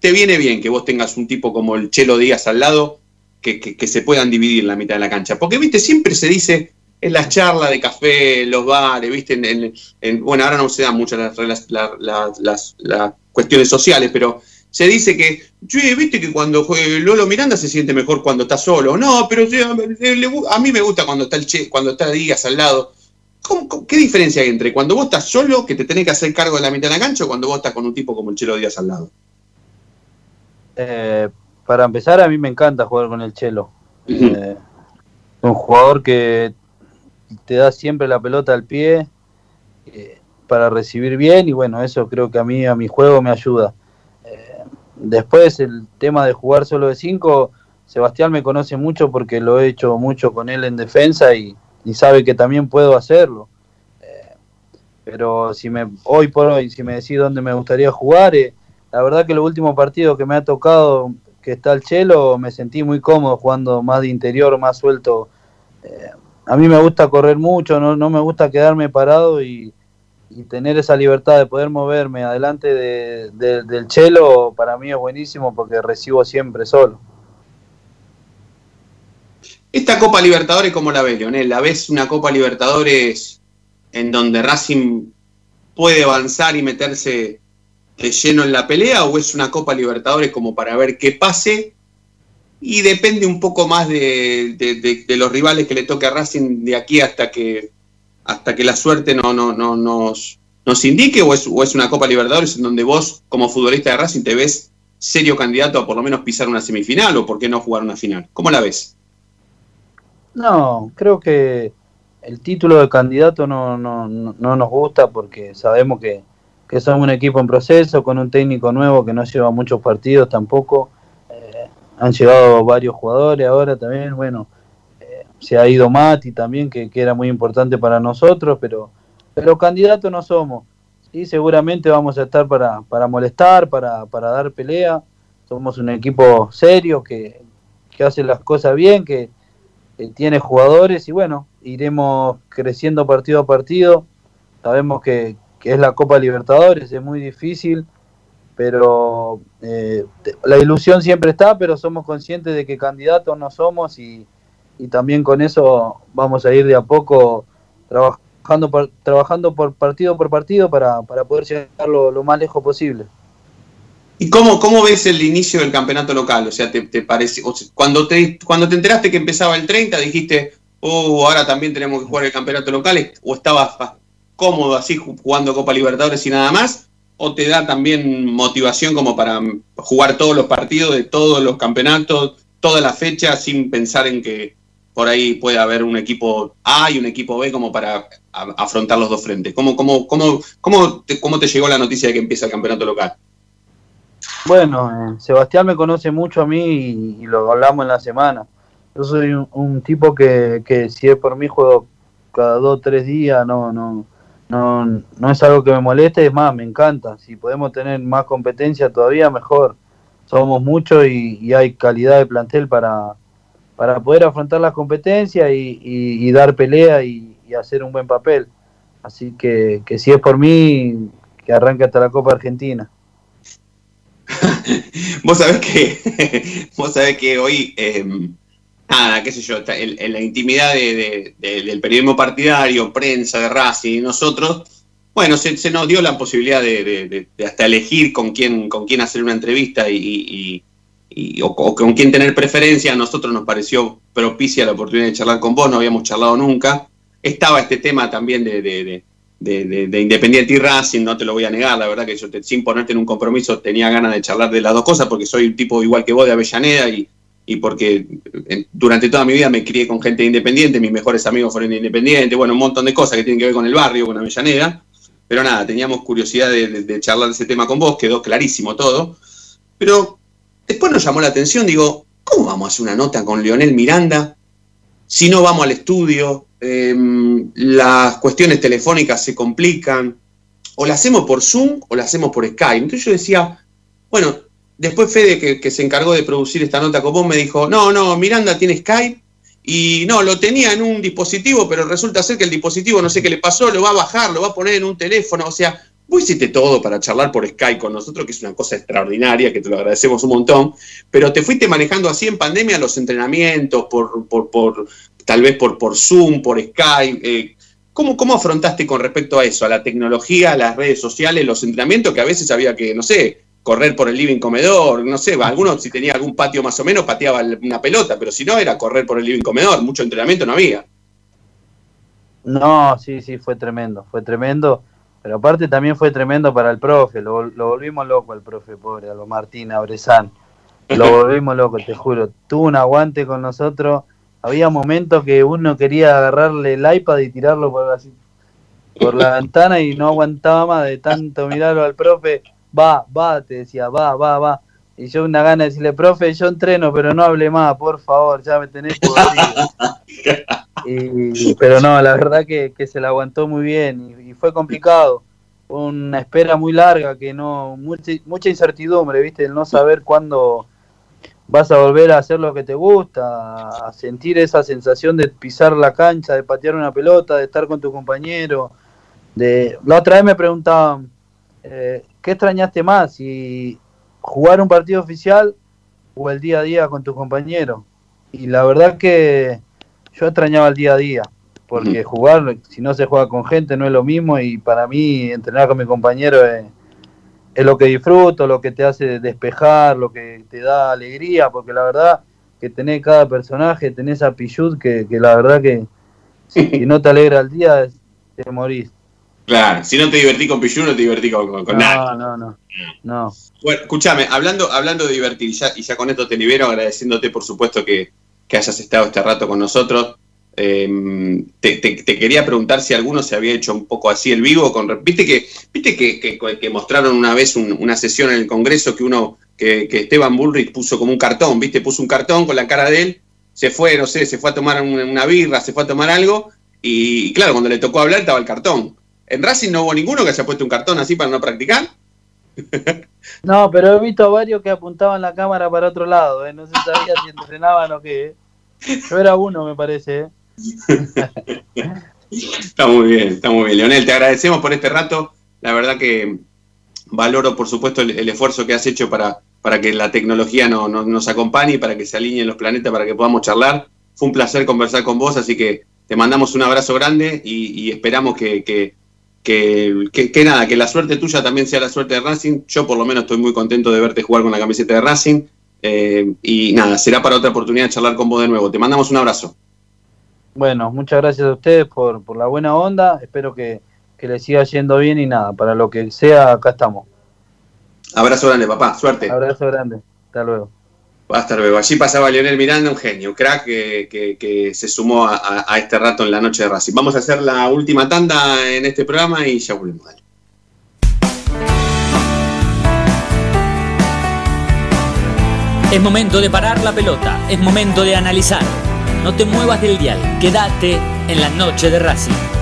te viene bien que vos tengas un tipo como el Chelo Díaz al lado que, que, se puedan dividir en la mitad de la cancha. Porque, viste, siempre se dice en las charlas de café, en los bares, viste, en, en, en, bueno, ahora no se dan muchas las, las, las, las, cuestiones sociales, pero se dice que, che, viste que cuando juega Lolo Miranda se siente mejor cuando está solo. No, pero a mí me gusta cuando está el che, cuando está Díaz al lado. ¿Cómo, cómo, qué diferencia hay entre cuando vos estás solo, que te tenés que hacer cargo de la mitad de la cancha, o cuando vos estás con un tipo como el Chelo Díaz al lado? Eh, para empezar, a mí me encanta jugar con el Chelo. Uh -huh. eh, un jugador que te da siempre la pelota al pie eh, para recibir bien y bueno, eso creo que a mí, a mi juego me ayuda. Eh, después el tema de jugar solo de 5, Sebastián me conoce mucho porque lo he hecho mucho con él en defensa y, sabe que también puedo hacerlo. Eh, pero si me hoy por hoy, si me decís dónde me gustaría jugar, la verdad que los últimos partidos que me ha tocado que está el Chelo, me sentí muy cómodo jugando más de interior, más suelto. A mí me gusta correr mucho, no, no me gusta quedarme parado y, tener esa libertad de poder moverme adelante de, de, del Chelo, para mí es buenísimo porque recibo siempre solo. Esta Copa Libertadores, ¿cómo la ves, Leonel? ¿La ves una Copa Libertadores en donde Racing puede avanzar y meterse lleno en la pelea o es una Copa Libertadores como para ver qué pase y depende un poco más de, los rivales que le toque a Racing de aquí hasta que hasta que la suerte no, no, no nos, nos indique o es, o es una Copa Libertadores en donde vos como futbolista de Racing te ves serio candidato a por lo menos pisar una semifinal o por qué no jugar una final. ¿Cómo la ves? No, creo que el título de candidato no, no, no, no nos gusta porque sabemos que, que somos un equipo en proceso, con un técnico nuevo que no lleva muchos partidos tampoco. Han llegado varios jugadores ahora también, bueno, eh, se ha ido Mati también, que, que, era muy importante para nosotros, pero, pero candidatos no somos. Y seguramente vamos a estar para, para molestar, para, para dar pelea. Somos un equipo serio que, que hace las cosas bien, que, que tiene jugadores y bueno, iremos creciendo partido a partido. Sabemos que, que es la Copa Libertadores, es muy difícil, pero eh, la ilusión siempre está, pero somos conscientes de que candidatos no somos y, y también con eso vamos a ir de a poco trabajando trabajando por partido por partido para, para poder llegar lo, más lejos posible. ¿Y cómo, cómo ves el inicio del campeonato local? O sea, ¿te, te parece, cuando, te, cuando te enteraste que empezaba el 30, dijiste, o ahora también tenemos que jugar el campeonato local, o estabas cómodo así jugando Copa Libertadores y nada más, o te da también motivación como para jugar todos los partidos de todos los campeonatos, todas las fechas, sin pensar en que por ahí puede haber un equipo A y un equipo B como para afrontar los dos frentes. ¿Cómo, cómo, cómo, cómo, te, cómo te llegó la noticia de que empieza el campeonato local? Bueno, eh, Sebastián me conoce mucho a mí y, lo hablamos en la semana. Yo soy un, tipo que, que, si es por mí juego cada dos o tres días, no, no, no, no es algo que me moleste, es más, me encanta. Si podemos tener más competencia todavía, mejor. Somos muchos y, hay calidad de plantel para, para poder afrontar las competencias y, dar pelea y, hacer un buen papel. Así que, que si es por mí, que arranque hasta la Copa Argentina. vos sabés que vos sabés que hoy em, nada qué sé yo en, la intimidad del periodismo partidario prensa de Racing nosotros bueno se, nos dio la posibilidad de, hasta elegir con quién con quién hacer una entrevista y, o, con quién tener preferencia. A nosotros nos pareció propicia la oportunidad de charlar con vos no habíamos charlado nunca. Estaba este tema también de de, Independiente y Racing, no te lo voy a negar, la verdad que yo sin ponerte en un compromiso tenía ganas de charlar de las dos cosas porque soy un tipo igual que vos de Avellaneda y, y porque durante toda mi vida me crié con gente independiente, mis mejores amigos fueron independientes, bueno, un montón de cosas que tienen que ver con el barrio, con Avellaneda, pero nada, teníamos curiosidad de, charlar de ese tema con vos, quedó clarísimo todo, pero después nos llamó la atención, digo, ¿cómo vamos a hacer una nota con Leonel Miranda si no vamos al estudio, Em, las cuestiones telefónicas se complican, o la hacemos por Zoom o la hacemos por Skype. Entonces yo decía, bueno, después Fede, que, se encargó de producir esta nota vos, me dijo, no, no, Miranda tiene Skype, y no, lo tenía en un dispositivo, pero resulta ser que el dispositivo no sé qué le pasó, lo va a bajar, lo va a poner en un teléfono, o sea, vos hiciste todo para charlar por Skype con nosotros, que es una cosa extraordinaria, que te lo agradecemos un montón, pero te fuiste manejando así en pandemia los entrenamientos, por, por, por, tal vez por, por Zoom, por Skype. Eh, ¿cómo, ¿Cómo afrontaste con respecto a eso, a la tecnología, a las redes sociales, los entrenamientos que a veces había que, no sé, correr por el living comedor, no sé, algunos si tenía algún patio más o menos pateaba una pelota, pero si no era correr por el living comedor, mucho entrenamiento no había. No, sí, sí, fue tremendo, fue tremendo, pero aparte también fue tremendo para el profe, lo, volvimos loco al profe, pobre, a lo Martín Abrezán, lo volvimos loco, te juro, tuvo un aguante con nosotros había momentos que uno quería agarrarle el iPad y tirarlo por, así, por la ventana y no aguantaba más de tanto mirarlo al profe. Va, va, te decía, va, va, va. Y yo una gana de decirle, profe, yo entreno, pero no hable más, por favor, ya me tenés por y, Pero no, la verdad que, se la aguantó muy bien y, fue complicado. Una espera muy larga, que no, mucha, mucha incertidumbre, ¿viste? El no saber cuándo vas a volver a hacer lo que te gusta, a sentir esa sensación de pisar la cancha, de patear una pelota, de estar con tu compañero. De... La otra vez me preguntaban, eh, ¿qué extrañaste más? Si jugar un partido oficial o el día a día con tu compañero. Y la verdad que yo extrañaba el día a día, porque jugar, si no se juega con gente, no es lo mismo y para mí entrenar con mi compañero es es lo que disfruto, lo que te hace despejar, lo que te da alegría, porque la verdad que tenés cada personaje, tenés a Pichut que, que la verdad que si no te alegra el día, te morís. Claro, si no te divertí con Pichut, no te divertí con, con, no, No, no, no. Bueno, escúchame, hablando, hablando de divertir, y ya, y ya con esto te libero, agradeciéndote por supuesto que, que hayas estado este rato con nosotros. Em, te, quería preguntar si alguno se había hecho un poco así el vivo. Con, Viste que, viste que, mostraron una vez una sesión en el Congreso que uno, que, Esteban Bullrich puso como un cartón, viste, puso un cartón con la cara de él, se fue, no sé, se fue a tomar una, birra, se fue a tomar algo, y, claro, cuando le tocó hablar estaba el cartón. ¿En Racing no hubo ninguno que haya puesto un cartón así para no practicar? No, pero he visto a varios que apuntaban la cámara para otro lado, ¿eh? no se sabía si entrenaban o qué. Yo era uno, me parece. ¿eh? está muy bien, está muy bien. Leonel, te agradecemos por este rato. La verdad que valoro, por supuesto, el, esfuerzo que has hecho para, para que la tecnología nos acompañe y para que se alineen los planetas, para que podamos charlar. Fue un placer conversar con vos, así que te mandamos un abrazo grande y, esperamos que, que, que, nada, que la suerte tuya también sea la suerte de Racing. Yo por lo menos estoy muy contento de verte jugar con la camiseta de Racing. Eh, y nada, será para otra oportunidad de charlar con vos de nuevo. Te mandamos un abrazo. Bueno, muchas gracias a ustedes por, por la buena onda. Espero que, que les siga yendo bien y nada, para lo que sea, acá estamos. Abrazo grande, papá. Suerte. Abrazo grande. Hasta luego. Hasta luego. Allí pasaba Leonel Miranda, un genio, un crack que, se sumó a este rato en la noche de Racing. Vamos a hacer la última tanda en este programa y ya volvemos. Dale. Es momento de parar la pelota, es momento de analizar. No te muevas del dial, quédate en la noche de Racing.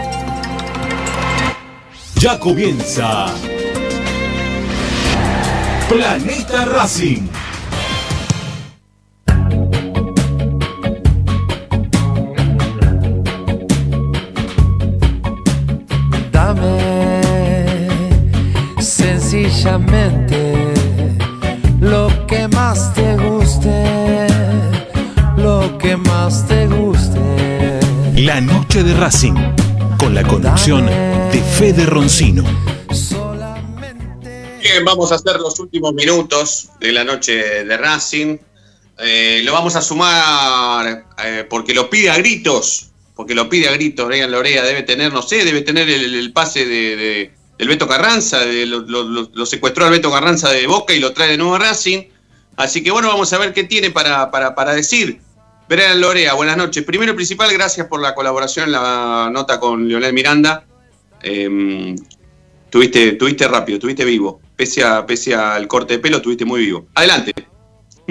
Ya comienza Planeta Racing. Dame sencillamente lo que más te guste, lo que más te guste. La noche de Racing. Con la conducción de Fede Roncino. Bien, vamos a hacer los últimos minutos de la noche de Racing. Eh, lo vamos a sumar eh, porque lo pide a gritos, porque lo pide a gritos. Brian Lorea debe tener, no sé, debe tener el, pase de, de- del Beto Carranza, de, lo secuestró al Beto Carranza de Boca y lo trae de nuevo a Racing. Así que bueno, vamos a ver qué tiene para, para, para decir. Brian Lorea, buenas noches. Primero y principal, gracias por la colaboración en la nota con Leonel Miranda. Eh, tuviste, tuviste rápido, tuviste vivo. Pese, a, pese al corte de pelo, tuviste muy vivo. Adelante.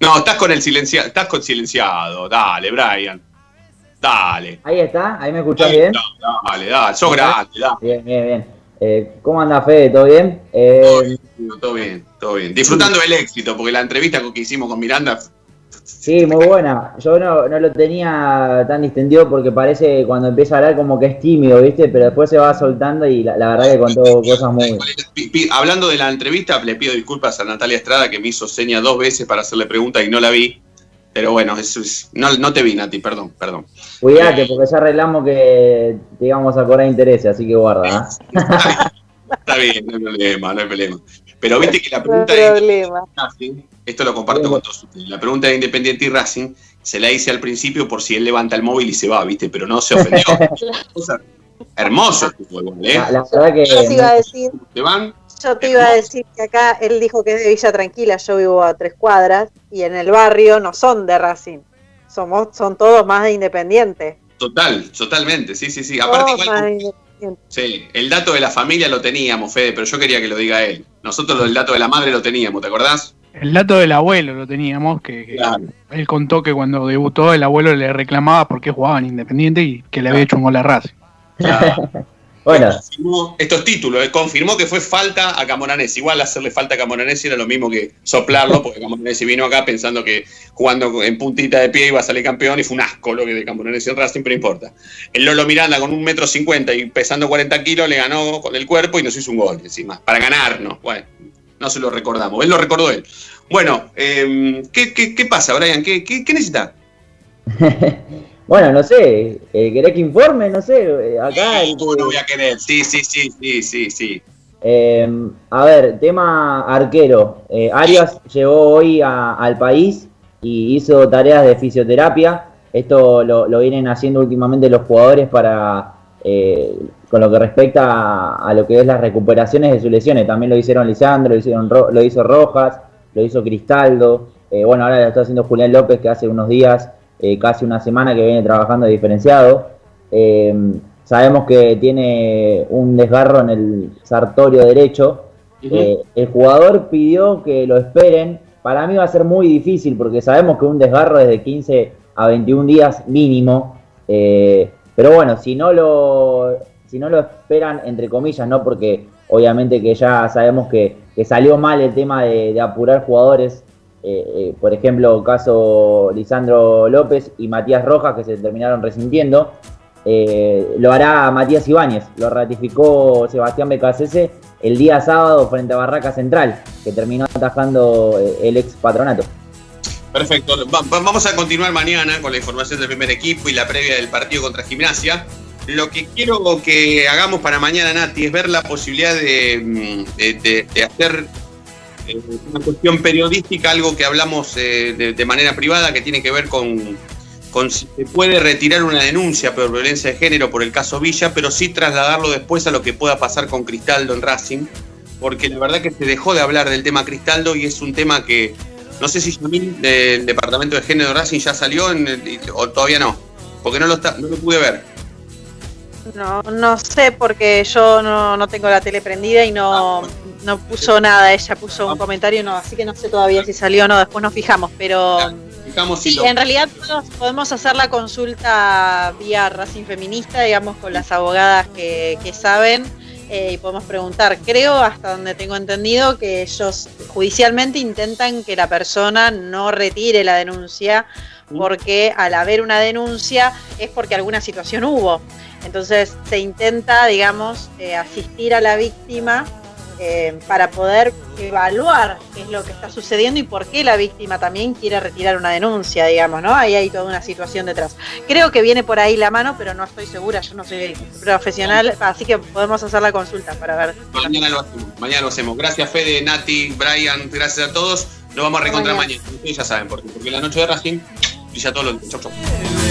no, estás con el silenciado, estás con silenciado. Dale, Brian. Dale. Ahí está, ahí me escuchás bien. Dale, dale, sos grande, dale. Bien, bien, bien. Eh, ¿Cómo anda Fede? ¿Todo bien? Eh, Todo bien, todo bien. Disfrutando del éxito, porque la entrevista que hicimos con Miranda, sí, muy buena. Yo no, no lo tenía tan distendido porque parece que cuando empieza a hablar como que es tímido, ¿viste? Pero después se va soltando y la, la verdad que contó cosas muy... hablando de la entrevista, le pido disculpas a Natalia Estrada que me hizo seña dos veces para hacerle preguntas y no la vi. Pero bueno, eso es, no, no te vi, Nati, perdón, perdón. Cuídate, porque ya arreglamos que te íbamos a cobrar interés, así que guarda. ¿ah? Está bien, no hay problema, no hay problema. Pero viste que la No hay pregunta de problema. Racing, esto lo comparto con todos ustedes, la pregunta de Independiente y Racing se la hice al principio por si él levanta el móvil y se va, viste, pero no se ofendió. Hermoso tu juego, ¿eh? La, la verdad que... Iba a decir, ¿Te van? Yo te iba a decir que acá él dijo que es de Villa Tranquila, yo vivo a tres cuadras y en el barrio no son de Racing, somos, son todos más de Independiente. Total, totalmente, sí, sí, sí. Aparte, Todos igual. Sí, el dato de la familia lo teníamos, Fede, pero yo quería que lo diga él. Nosotros el dato de la madre lo teníamos, ¿te acordás? El dato del abuelo lo teníamos, que, que Claro. él contó que cuando debutó el abuelo le reclamaba por qué jugaba en Independiente y que le había hecho un gol a Racing. Bueno, Confirmó estos títulos, eh, confirmó que fue falta a Camoranesi. Igual hacerle falta a Camoranesi era lo mismo que soplarlo, porque Camoranesi vino acá pensando que jugando en puntita de pie iba a salir campeón y fue un asco lo que de Camoranesi en Racing, pero no importa. El Lolo Miranda con un metro cincuenta y pesando 40 kilos le ganó con el cuerpo y nos hizo un gol encima, para ganarnos. Bueno, no se lo recordamos, él lo recordó él. Bueno, eh, ¿qué, qué, qué pasa, Brian? ¿Qué, qué, qué necesitas? bueno, no sé, eh, ¿querés que informe? No sé, eh, acá... el- ¿Cómo no voy a querer? Sí, sí, sí, sí, sí, sí. Eh, a ver, tema arquero. Eh, Arias llegó hoy a- al país y hizo tareas de fisioterapia. Esto lo, lo vienen haciendo últimamente los jugadores para eh, con lo que respecta a, a lo que es las recuperaciones de sus lesiones. También lo hicieron Lisandro, lo, hicieron Ro- lo hizo Rojas, lo hizo Cristaldo. Eh, bueno, ahora lo está haciendo Julián López, que hace unos días, eh, casi una semana que viene trabajando diferenciado. Eh, sabemos que tiene un desgarro en el sartorio derecho. Eh, el jugador pidió que lo esperen. Para mí va a ser muy difícil porque sabemos que un desgarro es de 15 a 21 días mínimo. Eh, pero bueno, si no lo si no lo esperan, entre comillas, no porque obviamente que ya sabemos que, que salió mal el tema de, de apurar jugadores. Eh, eh, por ejemplo, caso Lisandro López y Matías Rojas, que se terminaron resintiendo. Eh, lo hará Matías Ibáñez, lo ratificó Sebastián Becasese el día sábado frente a Barraca Central, que terminó atajando el ex patronato. Perfecto. Va- va- vamos a continuar mañana con la información del primer equipo y la previa del partido contra Gimnasia. Lo que quiero que hagamos para mañana, Nati, es ver la posibilidad de, mm, hacer eh, una cuestión periodística, algo que hablamos eh, de, de manera privada, que tiene que ver con, con si se puede retirar una denuncia por violencia de género por el caso Villa, pero sí trasladarlo después a lo que pueda pasar con Cristaldo en Racing, porque la verdad que se dejó de hablar del tema Cristaldo y es un tema que no sé si Yamil del Departamento de Género de Racing ya salió en o todavía no, porque no lo, está, no lo pude ver. No, no sé porque yo no, no tengo la tele prendida y no, no puso nada. Ella puso un comentario, no, así que no sé todavía si salió o no. Después nos fijamos, pero Fijamos si sí, lo- en realidad todos podemos hacer la consulta vía Racing Feminista, digamos, con las abogadas que, que saben eh, y podemos preguntar. Creo, hasta donde tengo entendido, que ellos judicialmente intentan que la persona no retire la denuncia porque al haber una denuncia es porque alguna situación hubo. Entonces se intenta, digamos, eh, asistir a la víctima eh, para poder evaluar qué es lo que está sucediendo y por qué la víctima también quiere retirar una denuncia, digamos, ¿no? Ahí hay toda una situación detrás. Creo que viene por ahí la mano, pero no estoy segura, yo no soy profesional, así que podemos hacer la consulta para ver. Mañana lo hacemos, mañana lo hacemos. Gracias Fede, Nati, Brian, gracias a todos. Nos vamos a reencontrar Mañana. mañana. Ustedes ya saben por qué, porque la noche de Racing brilla todos los días. Chau, chau.